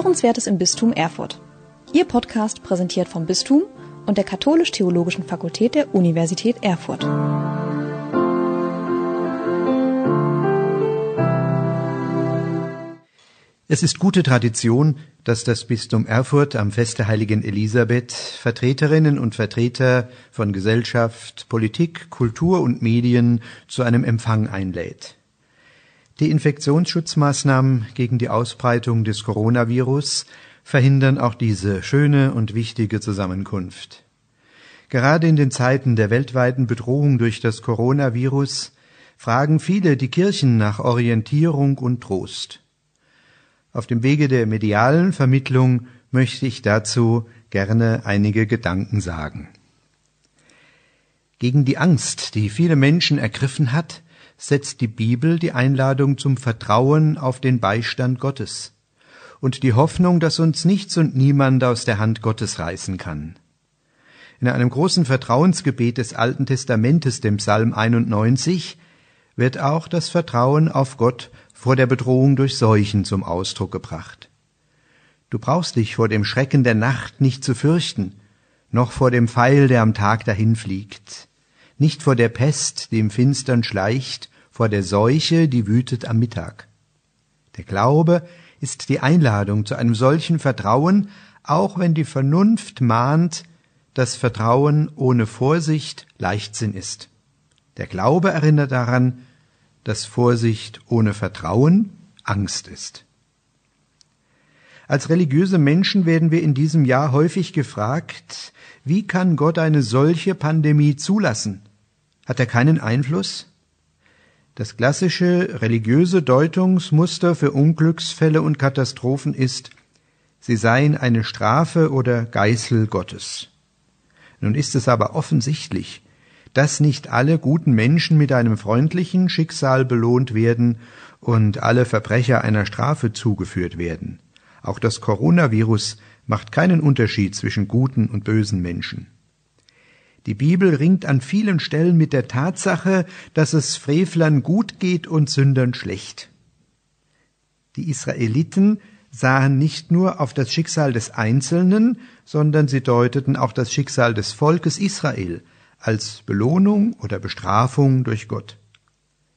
Hörenswertes im Bistum Erfurt. Ihr Podcast präsentiert vom Bistum und der Katholisch-Theologischen Fakultät der Universität Erfurt. Es ist gute Tradition, dass das Bistum Erfurt am Fest der heiligen Elisabeth Vertreterinnen und Vertreter von Gesellschaft, Politik, Kultur und Medien zu einem Empfang einlädt. Die Infektionsschutzmaßnahmen gegen die Ausbreitung des Coronavirus verhindern auch diese schöne und wichtige Zusammenkunft. Gerade in den Zeiten der weltweiten Bedrohung durch das Coronavirus fragen viele die Kirchen nach Orientierung und Trost. Auf dem Wege der medialen Vermittlung möchte ich dazu gerne einige Gedanken sagen. Gegen die Angst, die viele Menschen ergriffen hat, setzt die Bibel die Einladung zum Vertrauen auf den Beistand Gottes und die Hoffnung, dass uns nichts und niemand aus der Hand Gottes reißen kann. In einem großen Vertrauensgebet des Alten Testamentes, dem Psalm 91, wird auch das Vertrauen auf Gott vor der Bedrohung durch Seuchen zum Ausdruck gebracht. Du brauchst dich vor dem Schrecken der Nacht nicht zu fürchten, noch vor dem Pfeil, der am Tag dahinfliegt, nicht vor der Pest, die im Finstern schleicht, vor der Seuche, die wütet am Mittag. Der Glaube ist die Einladung zu einem solchen Vertrauen, auch wenn die Vernunft mahnt, dass Vertrauen ohne Vorsicht Leichtsinn ist. Der Glaube erinnert daran, dass Vorsicht ohne Vertrauen Angst ist. Als religiöse Menschen werden wir in diesem Jahr häufig gefragt, wie kann Gott eine solche Pandemie zulassen? Hat er keinen Einfluss? Das klassische religiöse Deutungsmuster für Unglücksfälle und Katastrophen ist, sie seien eine Strafe oder Geißel Gottes. Nun ist es aber offensichtlich, dass nicht alle guten Menschen mit einem freundlichen Schicksal belohnt werden und alle Verbrecher einer Strafe zugeführt werden. Auch das Coronavirus macht keinen Unterschied zwischen guten und bösen Menschen. Die Bibel ringt an vielen Stellen mit der Tatsache, dass es Frevlern gut geht und Sündern schlecht. Die Israeliten sahen nicht nur auf das Schicksal des Einzelnen, sondern sie deuteten auch das Schicksal des Volkes Israel als Belohnung oder Bestrafung durch Gott.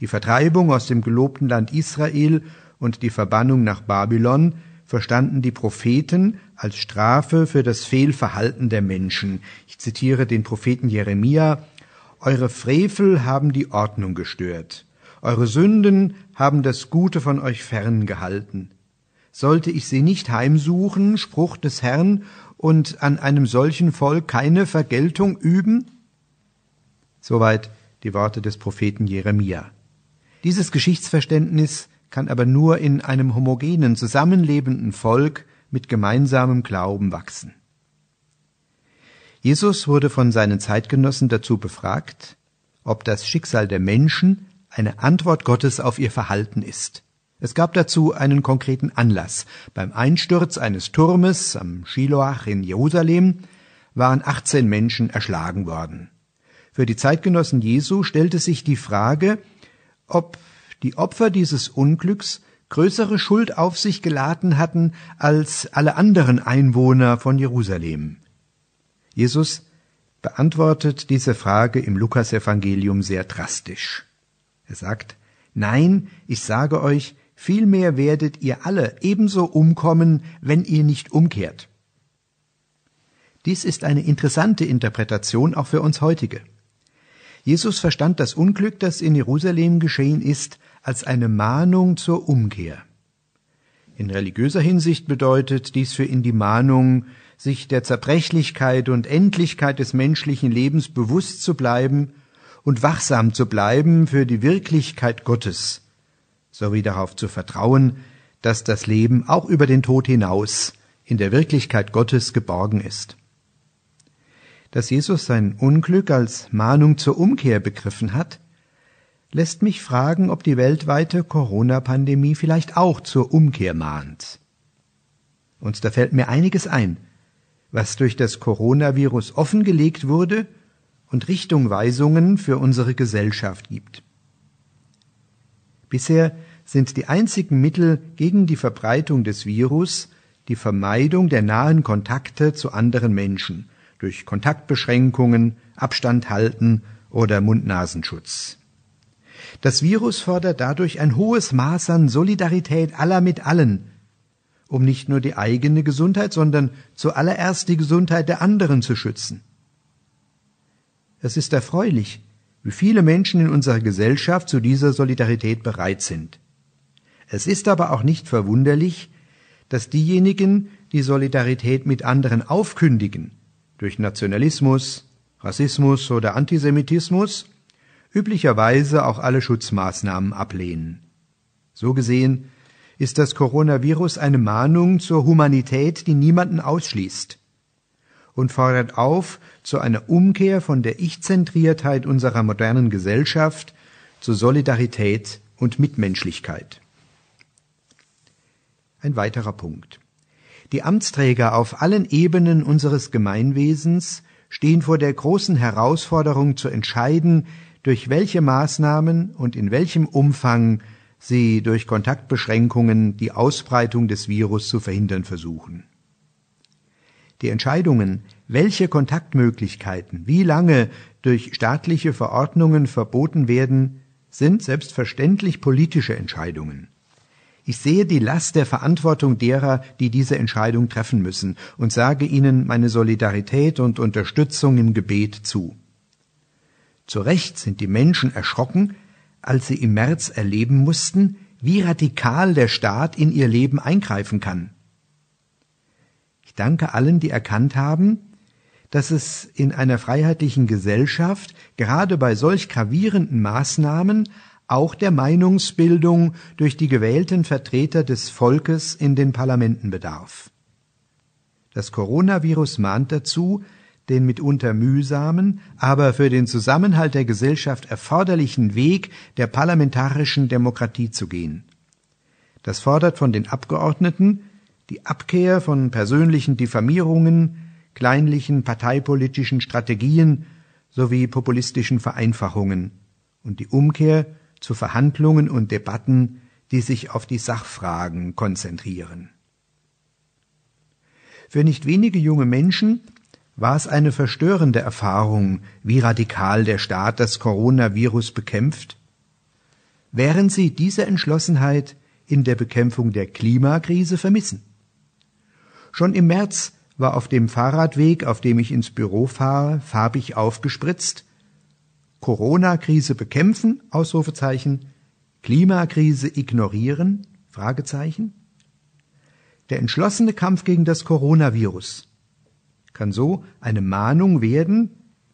Die Vertreibung aus dem gelobten Land Israel und die Verbannung nach Babylon verstanden die Propheten als Strafe für das Fehlverhalten der Menschen. Ich zitiere den Propheten Jeremia Eure Frevel haben die Ordnung gestört. Eure Sünden haben das Gute von euch ferngehalten. Sollte ich sie nicht heimsuchen, Spruch des Herrn, und an einem solchen Volk keine Vergeltung üben? Soweit die Worte des Propheten Jeremia. Dieses Geschichtsverständnis kann aber nur in einem homogenen, zusammenlebenden Volk mit gemeinsamem Glauben wachsen. Jesus wurde von seinen Zeitgenossen dazu befragt, ob das Schicksal der Menschen eine Antwort Gottes auf ihr Verhalten ist. Es gab dazu einen konkreten Anlass. Beim Einsturz eines Turmes am Shiloach in Jerusalem waren 18 Menschen erschlagen worden. Für die Zeitgenossen Jesu stellte sich die Frage, ob die Opfer dieses Unglücks größere Schuld auf sich geladen hatten als alle anderen Einwohner von Jerusalem. Jesus beantwortet diese Frage im Lukasevangelium sehr drastisch. Er sagt, Nein, ich sage euch, vielmehr werdet ihr alle ebenso umkommen, wenn ihr nicht umkehrt. Dies ist eine interessante Interpretation auch für uns heutige. Jesus verstand das Unglück, das in Jerusalem geschehen ist, als eine Mahnung zur Umkehr. In religiöser Hinsicht bedeutet dies für ihn die Mahnung, sich der Zerbrechlichkeit und Endlichkeit des menschlichen Lebens bewusst zu bleiben und wachsam zu bleiben für die Wirklichkeit Gottes, sowie darauf zu vertrauen, dass das Leben auch über den Tod hinaus in der Wirklichkeit Gottes geborgen ist. Dass Jesus sein Unglück als Mahnung zur Umkehr begriffen hat, lässt mich fragen, ob die weltweite Corona-Pandemie vielleicht auch zur Umkehr mahnt. Und da fällt mir einiges ein, was durch das Coronavirus offengelegt wurde und Richtungweisungen für unsere Gesellschaft gibt. Bisher sind die einzigen Mittel gegen die Verbreitung des Virus die Vermeidung der nahen Kontakte zu anderen Menschen durch Kontaktbeschränkungen, Abstand halten oder Mund-Nasenschutz. Das Virus fordert dadurch ein hohes Maß an Solidarität aller mit allen, um nicht nur die eigene Gesundheit, sondern zuallererst die Gesundheit der anderen zu schützen. Es ist erfreulich, wie viele Menschen in unserer Gesellschaft zu dieser Solidarität bereit sind. Es ist aber auch nicht verwunderlich, dass diejenigen, die Solidarität mit anderen aufkündigen, durch Nationalismus, Rassismus oder Antisemitismus, üblicherweise auch alle Schutzmaßnahmen ablehnen. So gesehen ist das Coronavirus eine Mahnung zur Humanität, die niemanden ausschließt und fordert auf zu einer Umkehr von der Ich-Zentriertheit unserer modernen Gesellschaft zu Solidarität und Mitmenschlichkeit. Ein weiterer Punkt. Die Amtsträger auf allen Ebenen unseres Gemeinwesens stehen vor der großen Herausforderung zu entscheiden, durch welche Maßnahmen und in welchem Umfang sie durch Kontaktbeschränkungen die Ausbreitung des Virus zu verhindern versuchen. Die Entscheidungen, welche Kontaktmöglichkeiten wie lange durch staatliche Verordnungen verboten werden, sind selbstverständlich politische Entscheidungen. Ich sehe die Last der Verantwortung derer, die diese Entscheidung treffen müssen, und sage ihnen meine Solidarität und Unterstützung im Gebet zu. Zu Recht sind die Menschen erschrocken, als sie im März erleben mussten, wie radikal der Staat in ihr Leben eingreifen kann. Ich danke allen, die erkannt haben, dass es in einer freiheitlichen Gesellschaft gerade bei solch gravierenden Maßnahmen auch der Meinungsbildung durch die gewählten Vertreter des Volkes in den Parlamenten bedarf. Das Coronavirus mahnt dazu, den mitunter mühsamen, aber für den Zusammenhalt der Gesellschaft erforderlichen Weg der parlamentarischen Demokratie zu gehen. Das fordert von den Abgeordneten die Abkehr von persönlichen Diffamierungen, kleinlichen parteipolitischen Strategien sowie populistischen Vereinfachungen und die Umkehr zu Verhandlungen und Debatten, die sich auf die Sachfragen konzentrieren. Für nicht wenige junge Menschen war es eine verstörende Erfahrung, wie radikal der Staat das Coronavirus bekämpft, während sie diese Entschlossenheit in der Bekämpfung der Klimakrise vermissen. Schon im März war auf dem Fahrradweg, auf dem ich ins Büro fahre, farbig aufgespritzt Corona-Krise bekämpfen? Ausrufezeichen. Klimakrise ignorieren? Fragezeichen. Der entschlossene Kampf gegen das Coronavirus kann so eine Mahnung werden,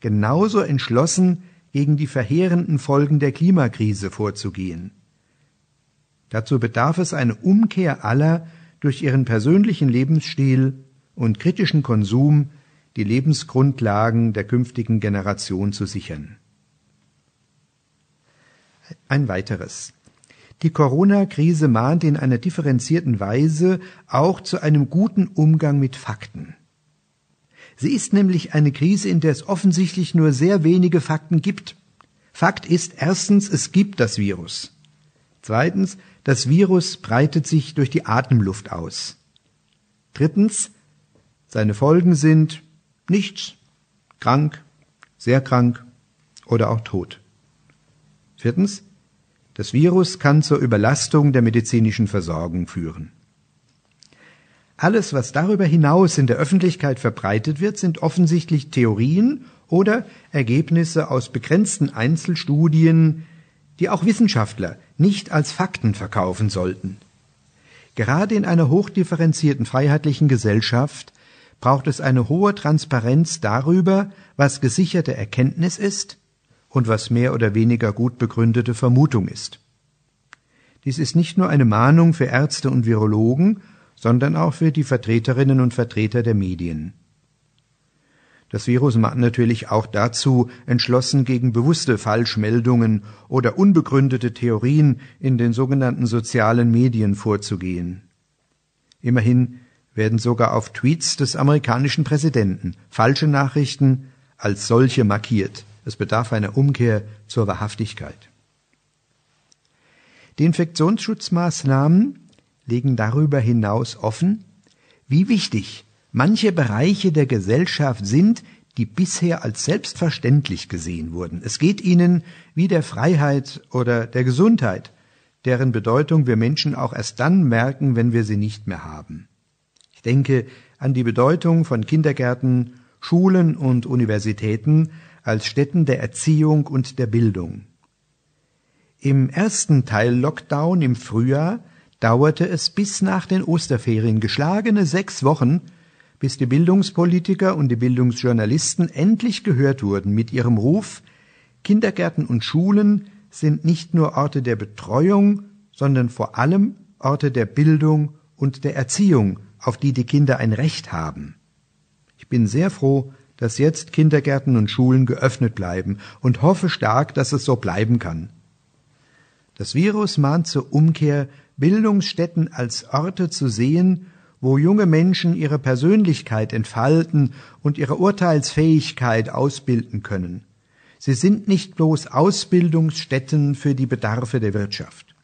genauso entschlossen gegen die verheerenden Folgen der Klimakrise vorzugehen. Dazu bedarf es eine Umkehr aller durch ihren persönlichen Lebensstil und kritischen Konsum die Lebensgrundlagen der künftigen Generation zu sichern. Ein weiteres. Die Corona-Krise mahnt in einer differenzierten Weise auch zu einem guten Umgang mit Fakten. Sie ist nämlich eine Krise, in der es offensichtlich nur sehr wenige Fakten gibt. Fakt ist erstens, es gibt das Virus. Zweitens, das Virus breitet sich durch die Atemluft aus. Drittens, seine Folgen sind nichts, krank, sehr krank oder auch tot. Viertens, das Virus kann zur Überlastung der medizinischen Versorgung führen. Alles, was darüber hinaus in der Öffentlichkeit verbreitet wird, sind offensichtlich Theorien oder Ergebnisse aus begrenzten Einzelstudien, die auch Wissenschaftler nicht als Fakten verkaufen sollten. Gerade in einer hochdifferenzierten freiheitlichen Gesellschaft braucht es eine hohe Transparenz darüber, was gesicherte Erkenntnis ist und was mehr oder weniger gut begründete Vermutung ist. Dies ist nicht nur eine Mahnung für Ärzte und Virologen, sondern auch für die Vertreterinnen und Vertreter der Medien. Das Virus mahnt natürlich auch dazu, entschlossen gegen bewusste Falschmeldungen oder unbegründete Theorien in den sogenannten sozialen Medien vorzugehen. Immerhin werden sogar auf Tweets des amerikanischen Präsidenten falsche Nachrichten als solche markiert. Es bedarf einer Umkehr zur Wahrhaftigkeit. Die Infektionsschutzmaßnahmen legen darüber hinaus offen, wie wichtig manche Bereiche der Gesellschaft sind, die bisher als selbstverständlich gesehen wurden. Es geht ihnen wie der Freiheit oder der Gesundheit, deren Bedeutung wir Menschen auch erst dann merken, wenn wir sie nicht mehr haben. Ich denke an die Bedeutung von Kindergärten, Schulen und Universitäten als Stätten der Erziehung und der Bildung. Im ersten Teil Lockdown im Frühjahr dauerte es bis nach den Osterferien geschlagene sechs Wochen, bis die Bildungspolitiker und die Bildungsjournalisten endlich gehört wurden mit ihrem Ruf Kindergärten und Schulen sind nicht nur Orte der Betreuung, sondern vor allem Orte der Bildung und der Erziehung, auf die die Kinder ein Recht haben. Ich bin sehr froh, dass jetzt Kindergärten und Schulen geöffnet bleiben und hoffe stark, dass es so bleiben kann. Das Virus mahnt zur Umkehr, Bildungsstätten als Orte zu sehen, wo junge Menschen ihre Persönlichkeit entfalten und ihre Urteilsfähigkeit ausbilden können. Sie sind nicht bloß Ausbildungsstätten für die Bedarfe der Wirtschaft.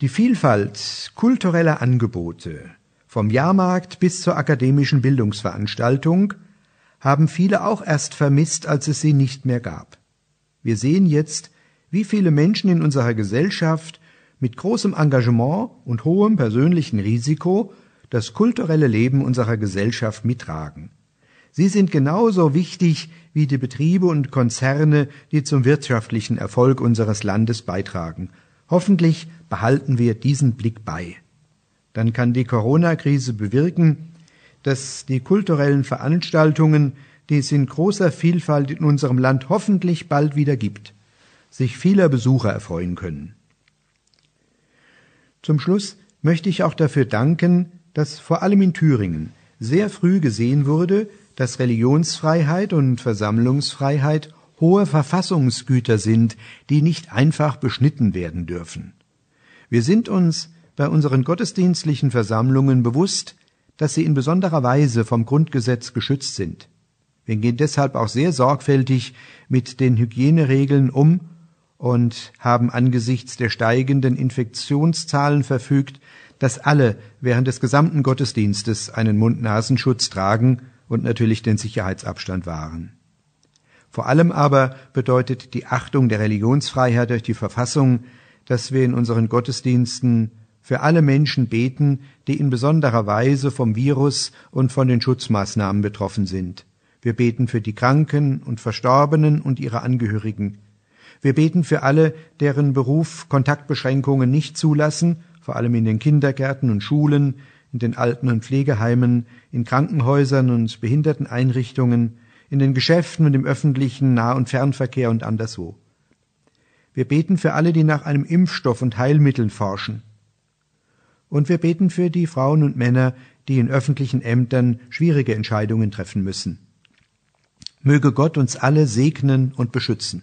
Die Vielfalt kultureller Angebote, vom Jahrmarkt bis zur akademischen Bildungsveranstaltung, haben viele auch erst vermisst, als es sie nicht mehr gab. Wir sehen jetzt, wie viele Menschen in unserer Gesellschaft mit großem Engagement und hohem persönlichen Risiko das kulturelle Leben unserer Gesellschaft mittragen. Sie sind genauso wichtig wie die Betriebe und Konzerne, die zum wirtschaftlichen Erfolg unseres Landes beitragen. Hoffentlich behalten wir diesen Blick bei. Dann kann die Corona-Krise bewirken, dass die kulturellen Veranstaltungen, die es in großer Vielfalt in unserem Land hoffentlich bald wieder gibt, sich vieler Besucher erfreuen können. Zum Schluss möchte ich auch dafür danken, dass vor allem in Thüringen sehr früh gesehen wurde, dass Religionsfreiheit und Versammlungsfreiheit hohe Verfassungsgüter sind, die nicht einfach beschnitten werden dürfen. Wir sind uns bei unseren gottesdienstlichen Versammlungen bewusst, dass sie in besonderer Weise vom Grundgesetz geschützt sind. Wir gehen deshalb auch sehr sorgfältig mit den Hygieneregeln um und haben angesichts der steigenden Infektionszahlen verfügt, dass alle während des gesamten Gottesdienstes einen Mund-Nasenschutz tragen und natürlich den Sicherheitsabstand wahren. Vor allem aber bedeutet die Achtung der Religionsfreiheit durch die Verfassung, dass wir in unseren Gottesdiensten für alle Menschen beten, die in besonderer Weise vom Virus und von den Schutzmaßnahmen betroffen sind. Wir beten für die Kranken und Verstorbenen und ihre Angehörigen. Wir beten für alle, deren Beruf Kontaktbeschränkungen nicht zulassen, vor allem in den Kindergärten und Schulen, in den Alten- und Pflegeheimen, in Krankenhäusern und Behinderteneinrichtungen, in den Geschäften und im öffentlichen Nah- und Fernverkehr und anderswo. Wir beten für alle, die nach einem Impfstoff und Heilmitteln forschen. Und wir beten für die Frauen und Männer, die in öffentlichen Ämtern schwierige Entscheidungen treffen müssen. Möge Gott uns alle segnen und beschützen.